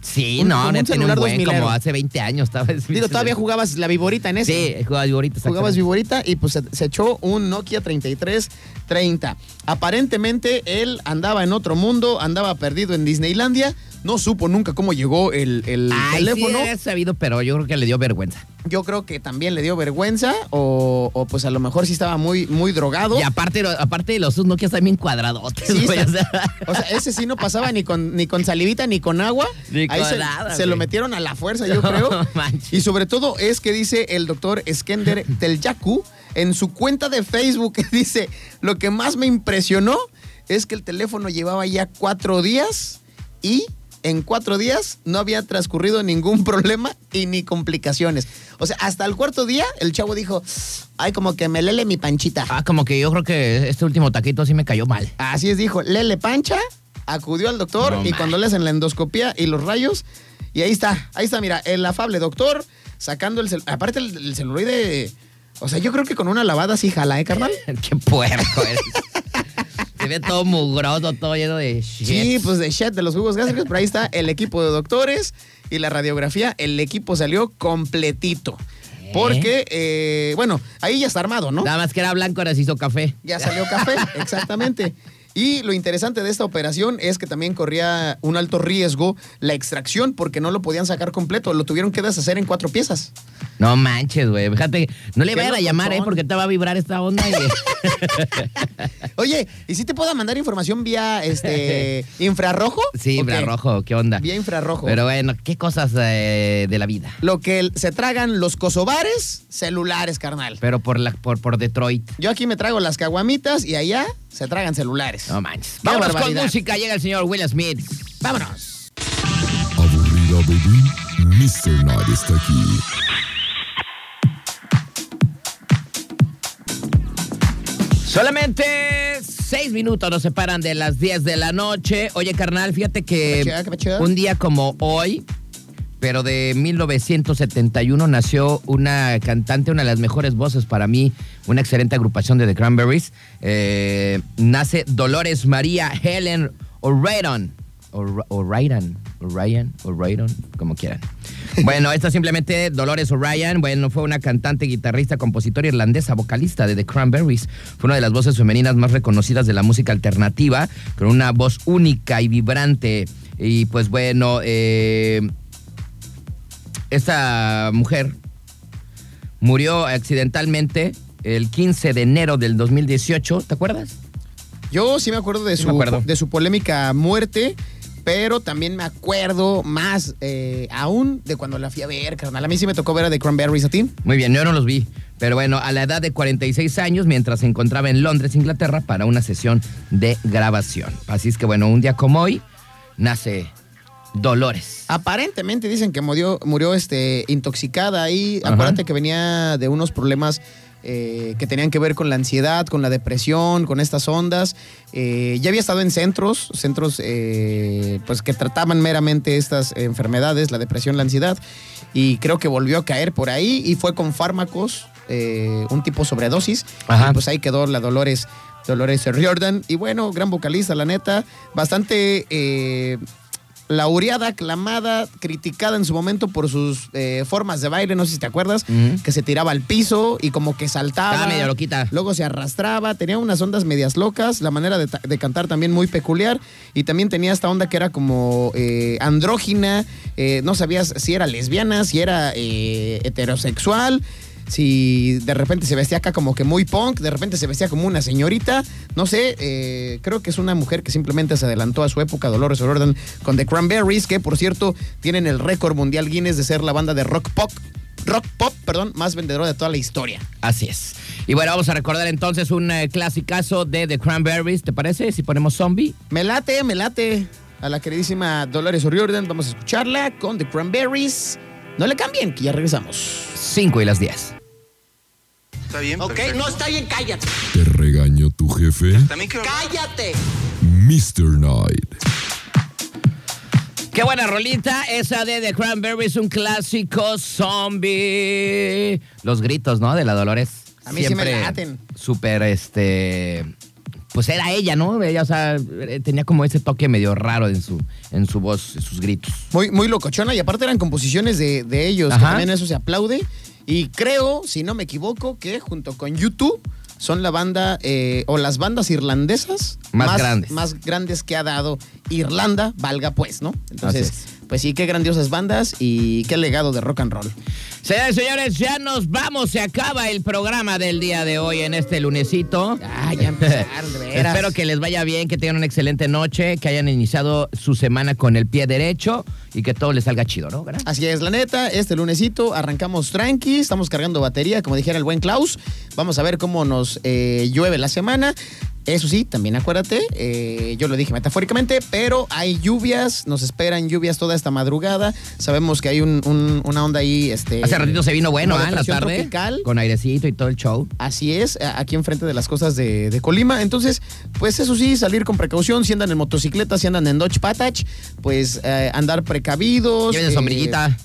S1: Sí,
S5: Un-
S1: no,
S5: un
S1: neta, tiene un buen,
S5: 2000ero.
S1: como hace 20 años estaba.
S5: Digo, todavía jugabas la viborita en ese.
S1: Sí, jugaba viborita.
S5: Jugabas viborita y pues se, se echó un Nokia 3330. Aparentemente él andaba en otro mundo, andaba perdido en Disneylandia, no supo nunca cómo llegó el, el
S1: Ay,
S5: teléfono.
S1: sí, sabido, pero yo creo que le dio vergüenza.
S5: Yo creo que también le dio vergüenza o, o, pues a lo mejor sí estaba muy, muy drogado.
S1: Y aparte, aparte de los sus Nokia están bien cuadradotes,
S5: Sí,
S1: güey,
S5: está-
S1: o sea.
S5: O sea, ese sí no pasaba ni con, ni con salivita ni con agua.
S1: Ni
S5: Ahí
S1: con
S5: se,
S1: nada,
S5: se lo metieron a la fuerza, yo
S1: No
S5: creo.
S1: manches.
S5: Y sobre todo es que dice el doctor Skender Telyaku en su cuenta de Facebook, dice, lo que más me impresionó es que el teléfono llevaba ya cuatro días y en cuatro días no había transcurrido ningún problema y ni complicaciones. O sea, hasta el cuarto día el chavo dijo, ay, como que me lele mi panchita.
S1: Ah, como que yo creo que este último taquito sí me cayó mal.
S5: Así es, dijo, lele pancha, acudió al doctor
S1: No
S5: y cuando le hacen la endoscopía y los rayos, y ahí está, ahí está, mira, el afable doctor sacando el celular. Aparte el, el celuloide, o sea, yo creo que con una lavada sí jala, ¿eh, carnal?
S1: Qué puerco eres. Se ve todo mugroso, todo lleno de shit.
S5: Sí, pues de shit de los jugos gástricos, pero ahí está el equipo de doctores y la radiografía, el equipo salió completito. Porque, eh, bueno, ahí ya está armado, ¿no?
S1: Nada más que era blanco, ahora se hizo café.
S5: Ya salió café, exactamente. Y lo interesante de esta operación es que también corría un alto riesgo la extracción porque no lo podían sacar completo, lo tuvieron que deshacer en cuatro piezas.
S1: No manches, güey. Fíjate, no le vayan a llamar, ¿eh? Porque te va a vibrar esta onda. y-
S5: Oye, ¿y si te puedo mandar información vía este infrarrojo?
S1: Sí, infrarrojo, ¿qué onda?
S5: Vía infrarrojo.
S1: Pero bueno, qué cosas eh, de la vida.
S5: Lo que se tragan los kosovares, celulares, carnal.
S1: Pero por, la, por, por Detroit.
S5: Yo aquí me trago las caguamitas y allá se tragan celulares.
S1: No manches.
S5: Qué
S1: Vámonos con
S5: barbaridad.
S1: música. Llega el señor Will Smith.
S5: Vámonos.
S4: Aburrida, baby. Mr. Night está aquí.
S1: Solamente seis minutos nos separan de las 10 de la noche. Oye, carnal, fíjate que
S5: Qué chido, qué chido.
S1: un día como hoy, pero de 1971, nació una cantante, una de las mejores voces para mí, una excelente agrupación de The Cranberries. Eh, nace Dolores María Helen O'Riordan. O'R- O'Riordan, O'Riordan, O'Riordan, como quieran. Bueno, esta simplemente Dolores O'Riordan, bueno, fue una cantante, guitarrista, compositora irlandesa, vocalista de The Cranberries. Fue una de las voces femeninas más reconocidas de la música alternativa, con una voz única y vibrante. Y pues bueno, eh, esta mujer murió accidentalmente el 15 de enero del 2018, ¿te acuerdas?
S5: Yo sí me acuerdo de
S1: Sí
S5: su,
S1: acuerdo.
S5: de su polémica muerte, pero también me acuerdo más eh, aún de cuando la fui a ver, carnal. A mí sí me tocó ver a The Cranberries a ti.
S1: Muy bien, yo no los vi. Pero bueno, a la edad de 46 años, mientras se encontraba en Londres, Inglaterra, para una sesión de grabación. Así es que bueno, un día como hoy, nace Dolores.
S5: Aparentemente dicen que murió, murió este, intoxicada ahí.
S1: Ajá.
S5: Acuérdate que venía de unos problemas eh, que tenían que ver con la ansiedad, con la depresión, con estas ondas. Eh, ya había estado en centros, centros eh, pues que trataban meramente estas enfermedades, la depresión, la ansiedad. Y creo que volvió a caer por ahí y fue con fármacos, un tipo sobredosis.
S1: Ajá.
S5: Y pues ahí quedó la Dolores. Dolores Riordan. Y bueno, gran vocalista, la neta. Bastante laureada, aclamada, criticada en su momento por sus eh, formas de baile, no sé si te acuerdas, que se tiraba al piso y como que saltaba.
S1: Estaba medio loquita.
S5: Luego se arrastraba, tenía unas ondas medias locas, la manera de cantar también muy peculiar y también tenía esta onda que era como eh, andrógina, eh, no sabías si era lesbiana, si era eh, heterosexual. Si de repente se vestía acá como que muy punk, de repente se vestía como una señorita, no sé, eh, creo que es una mujer que simplemente se adelantó a su época, Dolores O'Riordan, con The Cranberries, que por cierto tienen el récord mundial Guinness de ser la banda de rock pop, rock pop, perdón, más vendedora de toda la historia.
S1: Así es. Y bueno, vamos a recordar entonces un eh, clasicazo de The Cranberries, ¿te parece? Si ponemos zombie.
S5: Me late, me late a la queridísima Dolores O'Riordan. Vamos a escucharla con The Cranberries. No le cambien, que ya regresamos.
S1: 5 y las 10.
S2: Está bien.
S3: Ok,
S2: perfecto.
S3: no está bien, cállate.
S4: ¿Te regañó tu jefe?
S2: También quiero
S3: Cállate.
S4: Mr. Night.
S1: Qué buena rolita esa de The Cranberries, un clásico zombie. Los gritos, ¿no? De la Dolores.
S5: A mí sí me
S1: Siempre
S5: laten.
S1: Súper, este... Pues era ella, ¿no? Ella, o sea, tenía como ese toque medio raro en su, en su voz, en sus gritos.
S5: Muy, muy locochona y aparte eran composiciones de, de ellos, que
S1: Ajá.
S5: también eso se aplaude. Y creo, si no me equivoco, que junto con YouTube son la banda eh, o las bandas irlandesas
S1: Más grandes.
S5: más grandes que ha dado Irlanda, valga pues, ¿no? Entonces, pues sí, qué grandiosas bandas y qué legado de rock and roll.
S1: Señores, señores, ya nos vamos. Se acaba el programa del día de hoy en este lunesito.
S5: Ah, ya empezaron, de veras.
S1: Espero que les vaya bien, que tengan una excelente noche, que hayan iniciado su semana con el pie derecho y que todo les salga chido, ¿no? ¿Verdad?
S5: Así es, la neta, este lunesito arrancamos tranqui, estamos cargando batería, como dijera el buen Klaus. Vamos a ver cómo nos eh, llueve la semana. Eso sí, también acuérdate, eh, yo lo dije metafóricamente, pero hay lluvias, nos esperan lluvias toda esta madrugada. Sabemos que hay un- un- una onda ahí. Este,
S1: Hace ratito se vino bueno. En la
S5: depresión
S1: tarde.
S5: tropical.
S1: Con airecito y todo el show.
S5: Así es, aquí enfrente de las costas de, de Colima. Entonces, pues eso sí, salir con precaución. Si andan en motocicleta, si andan en Dodge Patach, pues eh, andar precavidos.
S1: Lleven
S5: eh,
S1: sombrillita.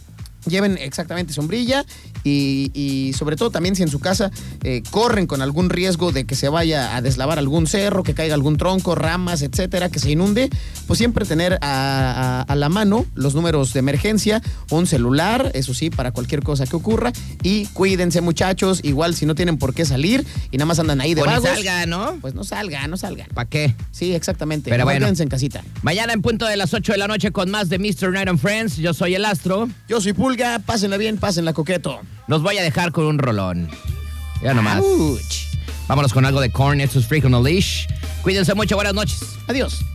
S5: Lleven exactamente sombrilla y, y sobre todo también si en su casa eh, corren con algún riesgo de que se vaya a deslavar algún cerro, que caiga algún tronco, ramas, etcétera, que se inunde, pues siempre tener a, a- a la mano los números de emergencia, un celular, eso sí, para cualquier cosa que ocurra. Y cuídense, muchachos, igual si no tienen por qué salir y nada más andan ahí de
S1: O ni
S5: vagos,
S1: salga, ¿no?
S5: pues no salgan, no salgan.
S1: ¿Para qué?
S5: Sí, exactamente.
S1: Pero bueno.
S5: Quédense en casita.
S1: Mañana en punto de las 8 de la noche con más de Mr. Night and Friends. Yo soy el Astro.
S5: Yo soy Pulga, pásenla bien, pásenla coqueto.
S1: Los voy a dejar con un rolón. Ya nomás.
S5: Ouch.
S1: Vámonos con algo de Korn. Esto es Freak on a Leash. Cuídense mucho. Buenas noches.
S5: Adiós.